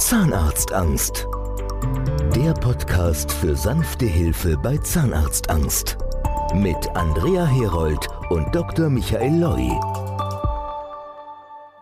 Zahnarztangst. Der Podcast für sanfte Hilfe bei Zahnarztangst. Mit Andrea Herold und Dr. Michael Loi.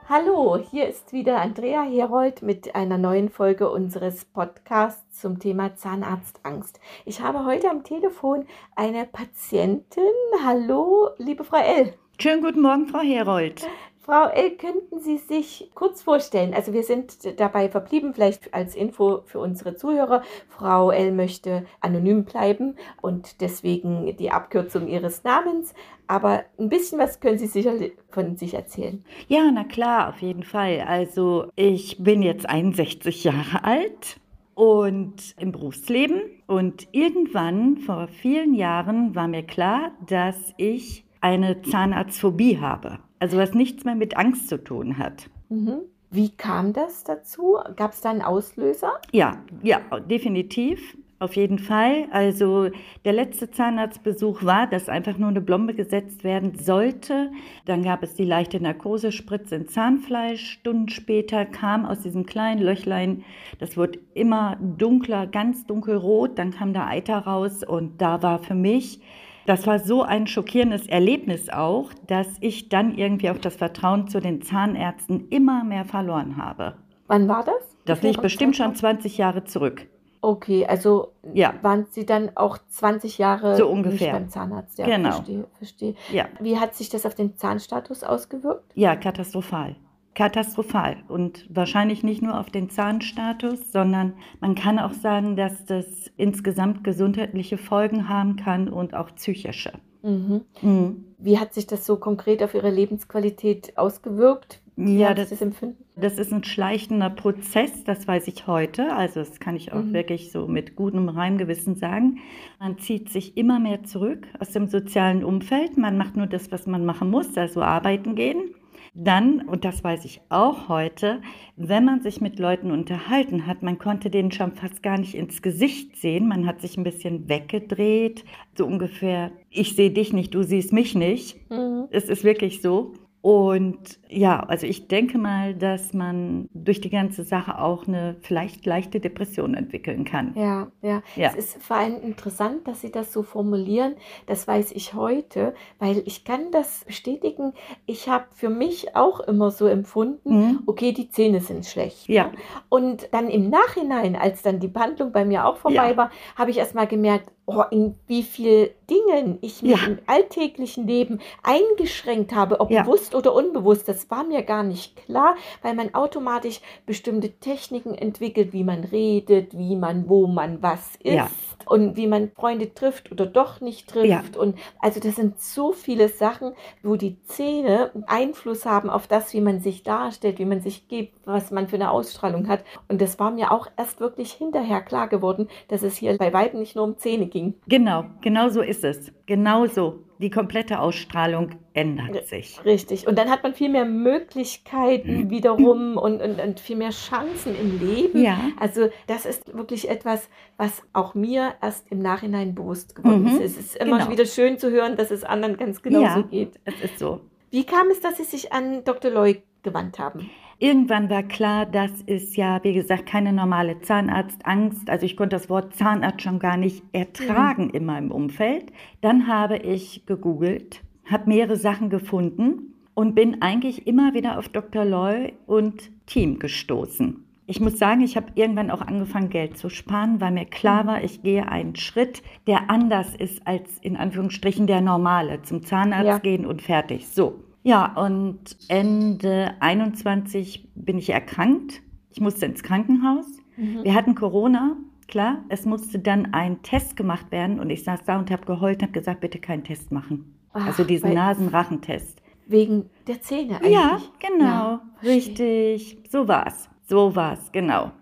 Hallo, hier ist wieder Andrea Herold mit einer neuen Folge unseres Podcasts zum Thema Zahnarztangst. Ich habe heute am Telefon eine Patientin. Hallo, liebe Frau L. Schönen guten Morgen, Frau Herold. Frau L., könnten Sie sich kurz vorstellen? Also wir sind dabei verblieben, vielleicht als Info für unsere Zuhörer. Frau L. möchte anonym bleiben und deswegen die Abkürzung ihres Namens. Aber ein bisschen was können Sie sicher von sich erzählen. Ja, na klar, auf jeden Fall. Also ich bin jetzt 61 Jahre alt und im Berufsleben. Und irgendwann vor vielen Jahren war mir klar, dass ich eine Zahnarztphobie habe. Also was nichts mehr mit Angst zu tun hat. Mhm. Wie kam das dazu? Gab es da einen Auslöser? Ja, ja, definitiv. Auf jeden Fall. Also der letzte Zahnarztbesuch war, dass einfach nur eine Blombe gesetzt werden sollte. Dann gab es die leichte Narkosespritze in Zahnfleisch. Stunden später kam aus diesem kleinen Löchlein, das wurde immer dunkler, ganz dunkelrot. Dann kam da Eiter raus und da war für mich das war so ein schockierendes Erlebnis auch, dass ich dann irgendwie auch das Vertrauen zu den Zahnärzten immer mehr verloren habe. Wann war das? Das liegt bestimmt schon 20 Jahre zurück. Okay, also ja. waren Sie dann auch 20 Jahre so ungefähr. beim Zahnarzt? Ja, genau. Verstehe, verstehe. Ja. Wie hat sich das auf den Zahnstatus ausgewirkt? Ja, katastrophal katastrophal und wahrscheinlich nicht nur auf den Zahnstatus, sondern man kann auch sagen, dass das insgesamt gesundheitliche Folgen haben kann und auch psychische. Mhm. Mhm. Wie hat sich das so konkret auf Ihre Lebensqualität ausgewirkt? Wie ja, das, das, empfinden? das ist ein schleichender Prozess, das weiß ich heute. Also das kann ich auch mhm. wirklich so mit gutem Reimgewissen sagen. Man zieht sich immer mehr zurück aus dem sozialen Umfeld. Man macht nur das, was man machen muss, also arbeiten gehen. Dann, und das weiß ich auch heute, wenn man sich mit Leuten unterhalten hat, man konnte denen schon fast gar nicht ins Gesicht sehen. Man hat sich ein bisschen weggedreht, so ungefähr, ich sehe dich nicht, du siehst mich nicht. Mhm. Es ist wirklich so. Und ja, also ich denke mal, dass man durch die ganze Sache auch eine vielleicht leichte Depression entwickeln kann. Ja, ja, ja. Es ist vor allem interessant, dass Sie das so formulieren. Das weiß ich heute, weil ich kann das bestätigen. Ich habe für mich auch immer so empfunden, mhm. okay, die Zähne sind schlecht. Ja. Und dann im Nachhinein, als dann die Behandlung bei mir auch vorbei ja. war, habe ich erst mal gemerkt, oh, in wie vielen Dingen ich mich ja. im alltäglichen Leben eingeschränkt habe, ob ja. bewusst oder unbewusst, das war mir gar nicht klar, weil man automatisch bestimmte Techniken entwickelt, wie man redet, wie man, wo man was ist ja. und wie man Freunde trifft oder doch nicht trifft. Und also das sind so viele Sachen, wo die Zähne Einfluss haben auf das, wie man sich darstellt, wie man sich gibt, was man für eine Ausstrahlung hat. Und das war mir auch erst wirklich hinterher klar geworden, dass es hier bei Weitem nicht nur um Zähne geht ging. Genau, genau so ist es. Genau so. Die komplette Ausstrahlung ändert sich. Richtig. Und dann hat man viel mehr Möglichkeiten mhm. wiederum und, und, und, viel mehr Chancen im Leben. Ja. Also das ist wirklich etwas, was auch mir erst im Nachhinein bewusst geworden mhm. ist. Es ist immer genau. wieder schön zu hören, dass es anderen ganz genauso ja, geht. Es ist so. Wie kam es, dass Sie sich an Dr. Loy gewandt haben? Irgendwann war klar, das ist ja, wie gesagt, keine normale Zahnarztangst. Also ich konnte das Wort Zahnarzt schon gar nicht ertragen mhm. in meinem Umfeld. Dann habe ich gegoogelt, habe mehrere Sachen gefunden und bin eigentlich immer wieder auf Dr. Loy und Team gestoßen. Ich muss sagen, ich habe irgendwann auch angefangen, Geld zu sparen, weil mir klar war, ich gehe einen Schritt, der anders ist als in Anführungsstrichen der normale. Zum Zahnarzt ja. gehen und fertig. So. Ja, und Ende 21 bin ich erkrankt. Ich musste ins Krankenhaus. Mhm. Wir hatten Corona, klar. Es musste dann ein Test gemacht werden und ich saß da und habe geheult und habe gesagt, bitte keinen Test machen. Ach, also diesen Nasenrachentest. Wegen der Zähne eigentlich? Ja, genau. Ja, richtig. So war's. So war's, genau.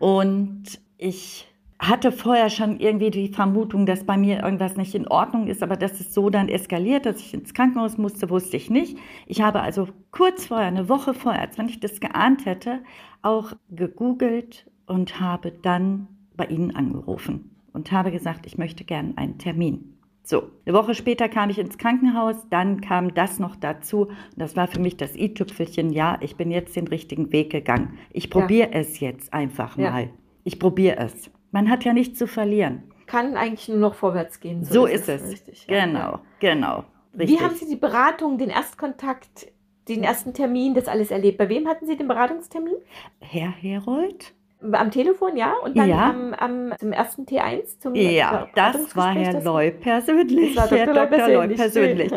Und ich hatte vorher schon irgendwie die Vermutung, dass bei mir irgendwas nicht in Ordnung ist, aber dass es so dann eskaliert, dass ich ins Krankenhaus musste, wusste ich nicht. Ich habe also kurz vorher, eine Woche vorher, als wenn ich das geahnt hätte, auch gegoogelt und habe dann bei Ihnen angerufen und habe gesagt, ich möchte gerne einen Termin. So, eine Woche später kam ich ins Krankenhaus, dann kam das noch dazu. Und das war für mich das i-Tüpfelchen. Ja, ich bin jetzt den richtigen Weg gegangen. Ich probiere ja. es jetzt einfach ja. mal. Ich probiere es. Man hat ja nichts zu verlieren. Kann eigentlich nur noch vorwärts gehen. So, so ist, es. Richtig, ja. Genau, genau. Richtig. Wie haben Sie die Beratung, den Erstkontakt, den ersten Termin, das alles erlebt? Bei wem hatten Sie den Beratungstermin? Herr Herold. Am Telefon, ja? Und dann ja. Am, am, zum ersten T1? Zum ja, das war Herr Loy persönlich. Das war Herr Dr. Dr. Loy persönlich.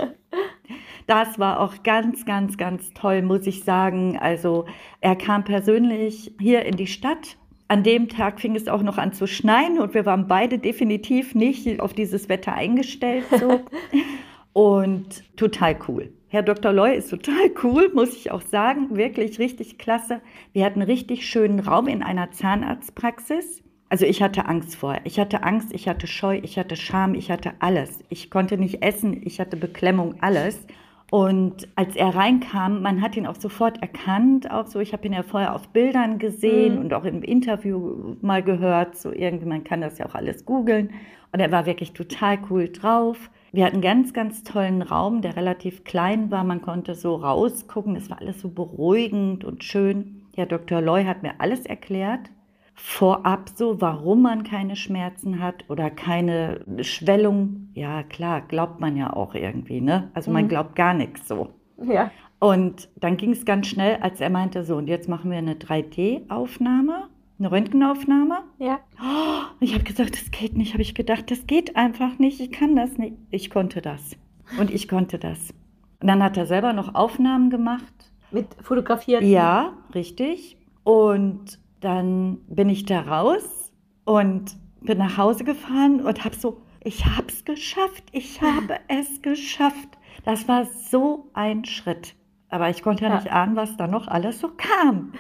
Das war auch ganz, ganz, ganz toll, muss ich sagen. Also er kam persönlich hier in die Stadt. An dem Tag fing es auch noch an zu schneien und wir waren beide definitiv nicht auf dieses Wetter eingestellt. So. und total cool. Herr Dr. Loy ist total cool, muss ich auch sagen. Wirklich richtig klasse. Wir hatten einen richtig schönen Raum in einer Zahnarztpraxis. Also ich hatte Angst vorher. Ich hatte Angst, ich hatte Scheu, ich hatte Scham, ich hatte alles. Ich konnte nicht essen, ich hatte Beklemmung, alles. Und als er reinkam, man hat ihn auch sofort erkannt, auch so, ich habe ihn ja vorher auf Bildern gesehen mhm. und auch im Interview mal gehört, so irgendwie, man kann das ja auch alles googeln. Und er war wirklich total cool drauf. Wir hatten einen ganz, ganz tollen Raum, der relativ klein war. Man konnte so rausgucken. Es war alles so beruhigend und schön. Herr Dr. Loy hat mir alles erklärt. Vorab so, warum man keine Schmerzen hat oder keine Schwellung. Ja, klar, glaubt man ja auch irgendwie, ne? Also man mhm. glaubt gar nichts so. Ja. Und dann ging es ganz schnell, als er meinte, so, und jetzt machen wir eine 3D-Aufnahme eine Röntgenaufnahme. Ja. Oh, ich habe gesagt, das geht nicht. Habe ich gedacht, das geht einfach nicht. Ich kann das nicht. Ich konnte das. Und ich konnte das. Und dann hat er selber noch Aufnahmen gemacht. Mit fotografiert? Ja, richtig. Und dann bin ich da raus und bin nach Hause gefahren und habe so, ich habe es geschafft. Ich habe es geschafft. Das war so ein Schritt. Aber ich konnte ja, ja. nicht ahnen, was da noch alles so kam.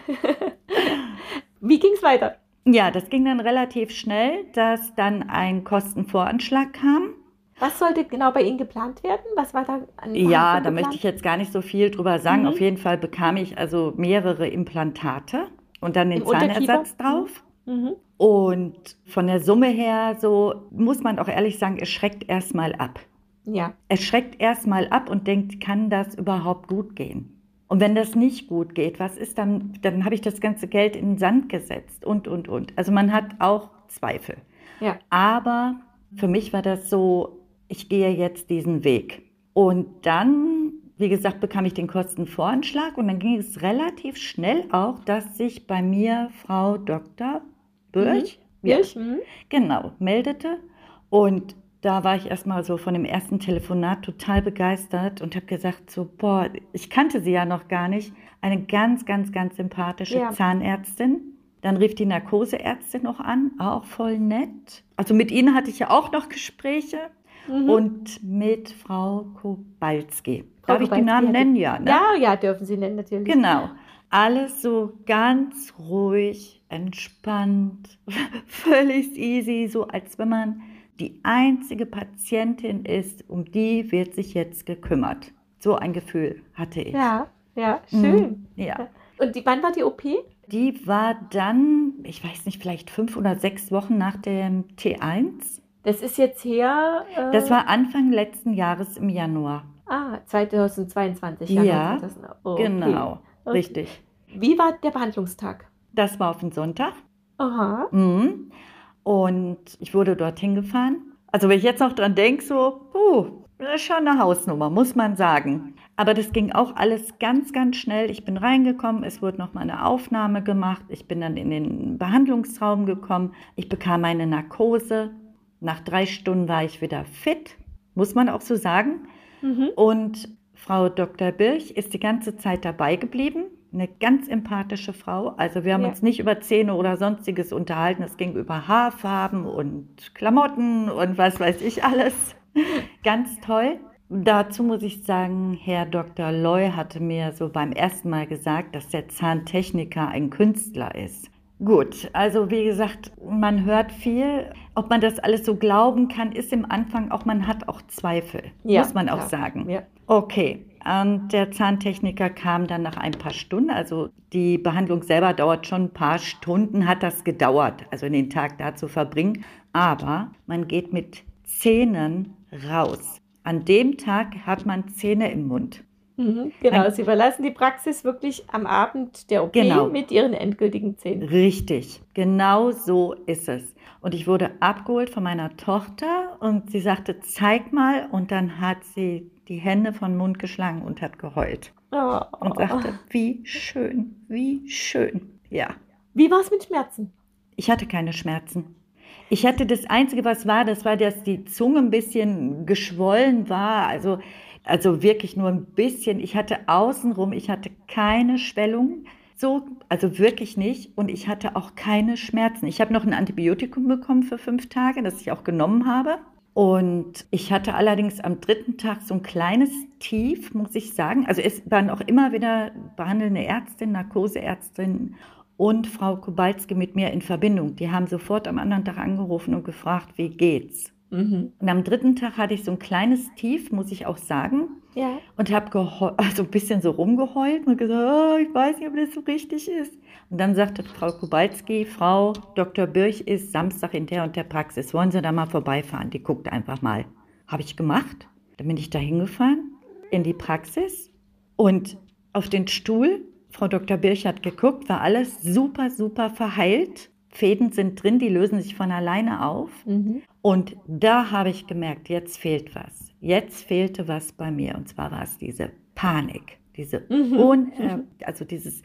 Wie ging es weiter? Ja, das ging dann relativ schnell, dass dann ein Kostenvoranschlag kam. Was sollte genau bei Ihnen geplant werden? Was war da an Ja, da möchte ich jetzt gar nicht so viel drüber sagen. Mhm. Auf jeden Fall bekam ich also mehrere Implantate und dann den Im Zahnersatz drauf. Mhm. Und von der Summe her, so muss man auch ehrlich sagen, es schreckt erstmal ab. Ja. Es schreckt erstmal ab und denkt, kann das überhaupt gut gehen? Und wenn das nicht gut geht, was ist dann? Dann habe ich das ganze Geld in den Sand gesetzt und, und, und. Also man hat auch Zweifel. Ja. Aber für mich war das so, ich gehe jetzt diesen Weg. Und dann, wie gesagt, bekam ich den Kostenvoranschlag und dann ging es relativ schnell auch, dass sich bei mir Frau Dr. Birch, mhm. Ja, mhm. genau, meldete und da war ich erstmal so von dem ersten Telefonat total begeistert und habe gesagt, so, boah, ich kannte sie ja noch gar nicht. Eine ganz, ganz, ganz sympathische ja. Zahnärztin. Dann rief die Narkoseärztin noch an, auch voll nett. Also mit ihnen hatte ich ja auch noch Gespräche. Mhm. Und mit Frau Kobalski. Frau Darf ich die Namen nennen? Ja, ne? ja, ja, dürfen Sie nennen, natürlich. Genau. Alles so ganz ruhig, entspannt, völlig easy, so als wenn man die einzige Patientin ist, um die wird sich jetzt gekümmert. So ein Gefühl hatte ich. Ja, ja, schön. Mhm, ja. Und die, wann war die OP? Die war dann, ich weiß nicht, vielleicht fünf oder sechs Wochen nach dem T1. Das ist jetzt her. Äh das war Anfang letzten Jahres im Januar. Ah, 2022. Januar ja, 2000. Oh, genau, okay. richtig. Wie war der Behandlungstag? Das war auf den Sonntag. Aha. Mhm. Und ich wurde dorthin gefahren. Also wenn ich jetzt noch dran denke, so, puh, das ist schon eine Hausnummer, muss man sagen. Aber das ging auch alles ganz, ganz schnell. Ich bin reingekommen, es wurde noch mal eine Aufnahme gemacht. Ich bin dann in den Behandlungsraum gekommen. Ich bekam eine Narkose. Nach drei Stunden war ich wieder fit, muss man auch so sagen. Mhm. Und Frau Dr. Birch ist die ganze Zeit dabei geblieben eine ganz empathische Frau. Also wir haben ja. uns nicht über Zähne oder sonstiges unterhalten. Es ging über Haarfarben und Klamotten und was weiß ich alles. ganz toll. Dazu muss ich sagen, Herr Dr. Loy hatte mir so beim ersten Mal gesagt, dass der Zahntechniker ein Künstler ist. Gut, also wie gesagt, man hört viel. Ob man das alles so glauben kann, ist im Anfang auch, man hat auch Zweifel, ja, muss man klar. auch sagen. Ja. Okay, und der Zahntechniker kam dann nach ein paar Stunden. Also die Behandlung selber dauert schon ein paar Stunden, hat das gedauert, also den Tag da zu verbringen. Aber man geht mit Zähnen raus. An dem Tag hat man Zähne im Mund. Mhm, genau, Dann, Sie verlassen die Praxis wirklich am Abend der OP genau, mit Ihren endgültigen Zähnen. Richtig, genau so ist es. Und ich wurde abgeholt von meiner Tochter und sie sagte, zeig mal. Und dann hat sie die Hände von Mund geschlagen und hat geheult. Oh. Und sagte, wie schön, wie schön. Ja. Wie war es mit Schmerzen? Ich hatte keine Schmerzen. Ich hatte das Einzige, was war, das war, dass die Zunge ein bisschen geschwollen war. Also, also wirklich nur ein bisschen. Ich hatte außenrum, ich hatte keine Schwellung. So, also wirklich nicht. Und ich hatte auch keine Schmerzen. Ich habe noch ein Antibiotikum bekommen für fünf Tage, das ich auch genommen habe. Und ich hatte allerdings am dritten Tag so ein kleines Tief, muss ich sagen. Also es waren auch immer wieder behandelnde Ärztin, Narkoseärztin und Frau Kobalski mit mir in Verbindung. Die haben sofort am anderen Tag angerufen und gefragt, wie geht's? Mhm. Und am dritten Tag hatte ich so ein kleines Tief, muss ich auch sagen. Ja. Und habe also ein bisschen so rumgeheult und gesagt, oh, ich weiß nicht, ob das so richtig ist. Und dann sagte Frau Kubalski, Frau Dr. Birch ist Samstag in der und der Praxis. Wollen Sie da mal vorbeifahren? Die guckt einfach mal. Habe ich gemacht. Dann bin ich da hingefahren in die Praxis und auf den Stuhl. Frau Dr. Birch hat geguckt, war alles super, super verheilt. Fäden sind drin, die lösen sich von alleine auf. Mhm. Und da habe ich gemerkt, jetzt fehlt was. Jetzt fehlte was bei mir. Und zwar war es diese Panik. Diese mhm. Un also dieses,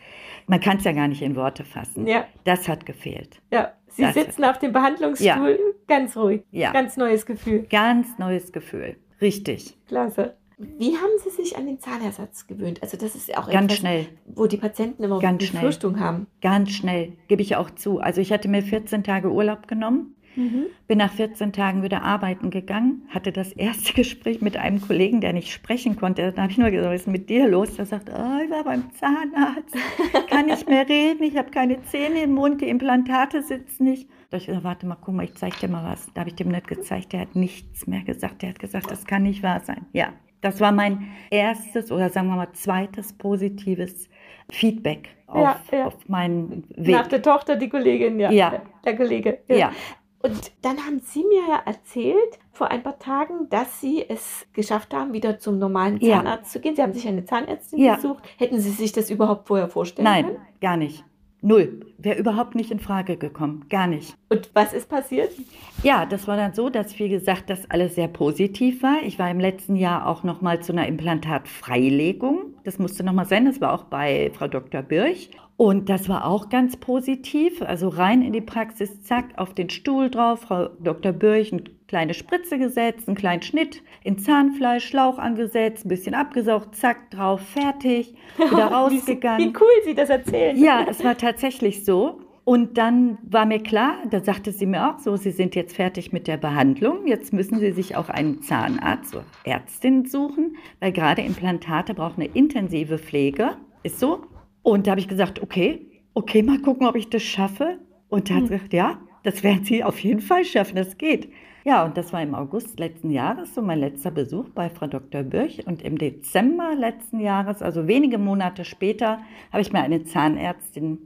man kann es ja gar nicht in Worte fassen. Ja. Das hat gefehlt. Ja, Sie das sitzen hat. auf dem Behandlungsstuhl ja. ganz ruhig. Ja. Ganz neues Gefühl. Ganz neues Gefühl. Richtig. Klasse. Wie haben Sie sich an den Zahnersatz gewöhnt? Also das ist ja auch ganz etwas, schnell, wo die Patienten immer ganz Befürchtung schnell. haben. Ganz schnell, gebe ich auch zu. Also ich hatte mir 14 Tage Urlaub genommen, mhm. bin nach 14 Tagen wieder arbeiten gegangen, hatte das erste Gespräch mit einem Kollegen, der nicht sprechen konnte. Da habe ich nur gesagt, was ist mit dir los? Der sagt, oh, ich war beim Zahnarzt, kann nicht mehr reden, ich habe keine Zähne im Mund, die Implantate sitzen nicht. Da habe ich gesagt, warte mal, guck mal, ich zeige dir mal was. Da habe ich dem nicht gezeigt, der hat nichts mehr gesagt. Der hat gesagt, das kann nicht wahr sein. Ja, das war mein erstes oder sagen wir mal zweites positives Feedback auf, ja, ja. auf meinen Weg. Nach der Tochter die Kollegin, ja. ja. Der Kollege. Ja. ja. Und dann haben Sie mir ja erzählt vor ein paar Tagen, dass Sie es geschafft haben, wieder zum normalen Zahnarzt zu gehen. Sie haben sich eine Zahnärztin gesucht. Hätten Sie sich das überhaupt vorher vorstellen Nein, können? Nein, gar nicht. Null. Wäre überhaupt nicht in Frage gekommen. Gar nicht. Und was ist passiert? Ja, das war dann so, dass, wie gesagt, das alles sehr positiv war. Ich war im letzten Jahr auch noch mal zu einer Implantatfreilegung. Das musste noch mal sein. Das war auch bei Frau Dr. Birch. Und das war auch ganz positiv. Also rein in die Praxis, zack, auf den Stuhl drauf. Frau Dr. Birch, eine kleine Spritze gesetzt, einen kleinen Schnitt in Zahnfleisch, Schlauch angesetzt, ein bisschen abgesaugt, zack, drauf, fertig, wieder rausgegangen. Wie cool Sie das erzählen. Ja, es war tatsächlich so. Und dann war mir klar, da sagte sie mir auch so, Sie sind jetzt fertig mit der Behandlung, jetzt müssen Sie sich auch einen Zahnarzt oder Ärztin suchen, weil gerade Implantate brauchen eine intensive Pflege. Ist so? Und da habe ich gesagt, okay, okay, mal gucken, ob ich das schaffe. Und da hat sie hm. gesagt, ja, das werden Sie auf jeden Fall schaffen, das geht. Ja, und das war im August letzten Jahres so mein letzter Besuch bei Frau Dr. Birch. Und im Dezember letzten Jahres, also wenige Monate später, habe ich mir eine Zahnärztin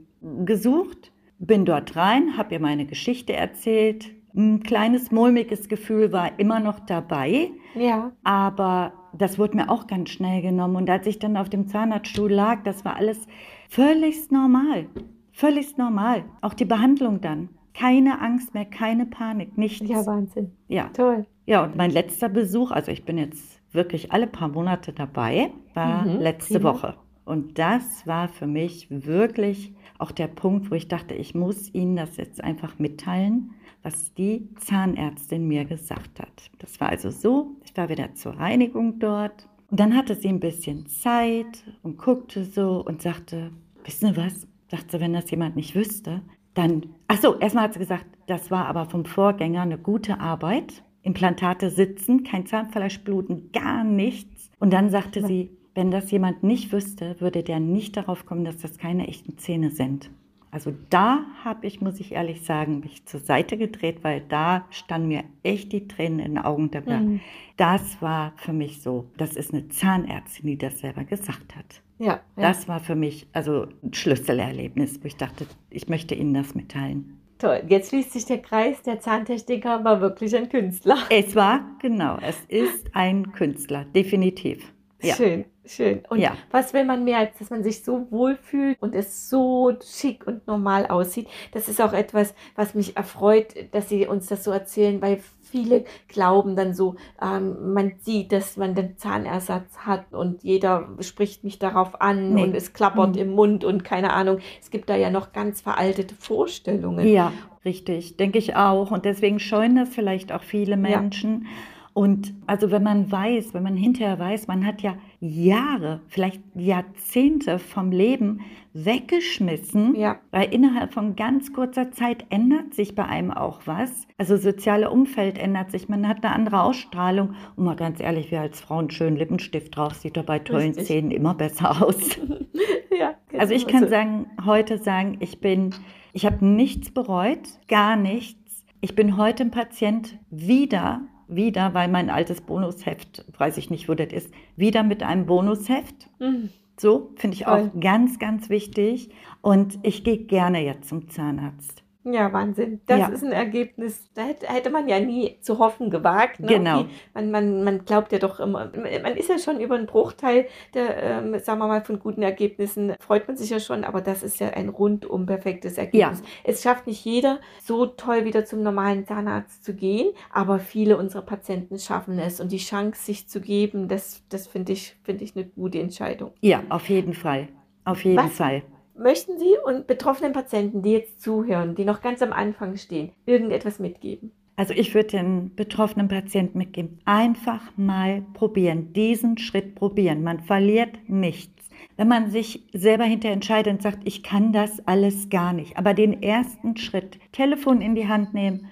gesucht, bin dort rein, habe ihr meine Geschichte erzählt. Ein kleines mulmiges Gefühl war immer noch dabei. Ja. Aber das wurde mir auch ganz schnell genommen. Und als ich dann auf dem Zahnarztstuhl lag, das war alles völlig normal. Völlig normal. Auch die Behandlung dann. Keine Angst mehr, keine Panik, nichts. Ja, Wahnsinn. Ja. Toll. Ja, und mein letzter Besuch, also ich bin jetzt wirklich alle paar Monate dabei, war mhm, letzte prima. Woche. Und das war für mich wirklich auch der Punkt, wo ich dachte, ich muss Ihnen das jetzt einfach mitteilen, was die Zahnärztin mir gesagt hat. Das war also so, ich war wieder zur Reinigung dort und dann hatte sie ein bisschen Zeit und guckte so und sagte, wissen Sie was? Sagte, wenn das jemand nicht wüsste, dann, ach so, erstmal hat sie gesagt, das war aber vom Vorgänger eine gute Arbeit. Implantate sitzen, kein Zahnfleischbluten, gar nichts. Und dann sagte sie, wenn das jemand nicht wüsste, würde der nicht darauf kommen, dass das keine echten Zähne sind. Also da habe ich, muss ich ehrlich sagen, mich zur Seite gedreht, weil da standen mir echt die Tränen in den Augen. Mhm. Das war für mich so, das ist eine Zahnärztin, die das selber gesagt hat. Ja, ja. Das war für mich also ein Schlüsselerlebnis, wo ich dachte, ich möchte Ihnen das mitteilen. Toll. Jetzt schließt sich der Kreis. Der Zahntechniker war wirklich ein Künstler. Es war, genau, es ist ein Künstler, definitiv. Ja. Schön, schön. Und ja. was will man mehr, als dass man sich so wohlfühlt und es so schick und normal aussieht? Das ist auch etwas, was mich erfreut, dass Sie uns das so erzählen, weil viele glauben dann so, ähm, man sieht, dass man den Zahnersatz hat und jeder spricht mich darauf an nee. und es klappert mhm. im Mund und keine Ahnung. Es gibt da ja noch ganz veraltete Vorstellungen. Ja, richtig, denke ich auch. Und deswegen scheuen das vielleicht auch viele Menschen. Ja und also wenn man weiß, wenn man hinterher weiß, man hat ja Jahre, vielleicht Jahrzehnte vom Leben weggeschmissen, ja. weil innerhalb von ganz kurzer Zeit ändert sich bei einem auch was. Also soziale Umfeld ändert sich, man hat eine andere Ausstrahlung. Und mal ganz ehrlich, wer als Frau einen schönen Lippenstift drauf sieht, doch bei tollen Richtig. Zähnen immer besser aus. ja, genau. Also ich kann sagen, heute sagen, ich bin, ich habe nichts bereut, gar nichts. Ich bin heute ein Patient wieder wieder, weil mein altes Bonusheft, weiß ich nicht, wo das ist, wieder mit einem Bonusheft. Mhm. So, finde ich Toll. auch ganz, ganz wichtig. Und ich gehe gerne jetzt zum Zahnarzt. Ja, Wahnsinn. Das ja. ist ein Ergebnis, da hätte, man ja nie zu hoffen gewagt. Ne? Genau. Okay, man, man, man glaubt ja doch immer, man ist ja schon über einen Bruchteil der, ähm, sagen wir mal, von guten Ergebnissen, freut man sich ja schon, aber das ist ja ein rundum perfektes Ergebnis. Ja. Es schafft nicht jeder, so toll wieder zum normalen Zahnarzt zu gehen, aber viele unserer Patienten schaffen es und die Chance, sich zu geben, das, das finde ich, finde ich eine gute Entscheidung. Ja, auf jeden Fall. Auf jeden Was? Fall. Möchten Sie und betroffenen Patienten, die jetzt zuhören, die noch ganz am Anfang stehen, irgendetwas mitgeben? Also ich würde den betroffenen Patienten mitgeben, einfach mal probieren, diesen Schritt probieren. Man verliert nichts. Wenn man sich selber hinter entscheidet und sagt, ich kann das alles gar nicht, aber den ersten Schritt, Telefon in die Hand nehmen,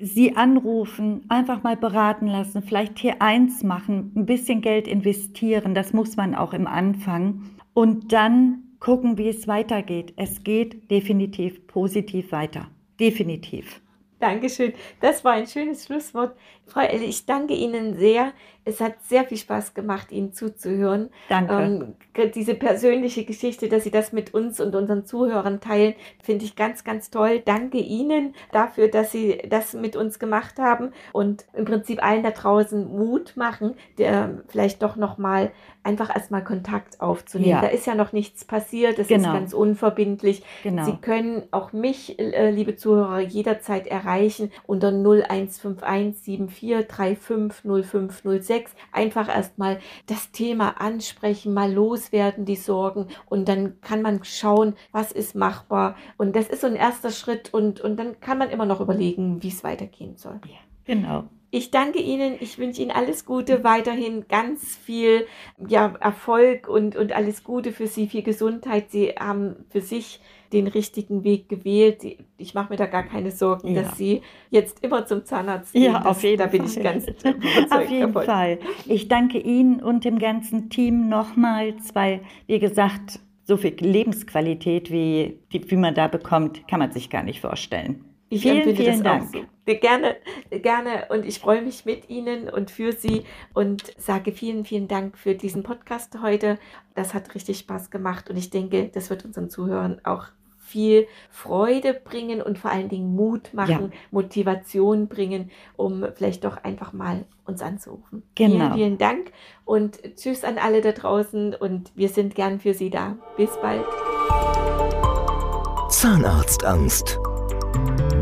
Sie anrufen, einfach mal beraten lassen, vielleicht hier eins machen, ein bisschen Geld investieren, das muss man auch im Anfang. Und dann gucken, wie es weitergeht. Es geht definitiv positiv weiter. Definitiv. Dankeschön. Das war ein schönes Schlusswort. Frau Elle, ich danke Ihnen sehr. Es hat sehr viel Spaß gemacht, Ihnen zuzuhören. Danke. Ähm, diese persönliche Geschichte, dass Sie das mit uns und unseren Zuhörern teilen, finde ich ganz, ganz toll. Danke Ihnen dafür, dass Sie das mit uns gemacht haben und im Prinzip allen da draußen Mut machen, der vielleicht doch noch mal einfach erstmal Kontakt aufzunehmen. Ja. Da ist ja noch nichts passiert, das genau. ist ganz unverbindlich. Genau. Sie können auch mich, äh, liebe Zuhörer, jederzeit erreichen unter 0151 74 35 0506. Einfach erstmal das Thema ansprechen, mal loswerden, die Sorgen und dann kann man schauen, was ist machbar. Und das ist so ein erster Schritt und, und dann kann man immer noch überlegen, wie es weitergehen soll. Ja, genau. Ich danke Ihnen. Ich wünsche Ihnen alles Gute, weiterhin ganz viel ja, Erfolg und, und alles Gute für Sie, viel Gesundheit. Sie haben für sich den richtigen Weg gewählt. Ich mache mir da gar keine Sorgen, ja. dass Sie jetzt immer zum Zahnarzt gehen. Ja, auf jeden da Fall. bin ich ganz überzeugt Auf jeden davon. Fall. Ich danke Ihnen und dem ganzen Team nochmals, weil, wie gesagt, so viel Lebensqualität, wie, wie man da bekommt, kann man sich gar nicht vorstellen. Ich vielen, vielen Dank. So. Gerne, gerne und ich freue mich mit Ihnen und für Sie und sage vielen, vielen Dank für diesen Podcast heute. Das hat richtig Spaß gemacht und ich denke, das wird unseren Zuhörern auch viel Freude bringen und vor allen Dingen Mut machen, ja. Motivation bringen, um vielleicht doch einfach mal uns anzurufen. Genau. Vielen, vielen Dank und tschüss an alle da draußen und wir sind gern für Sie da. Bis bald. Zahnarztangst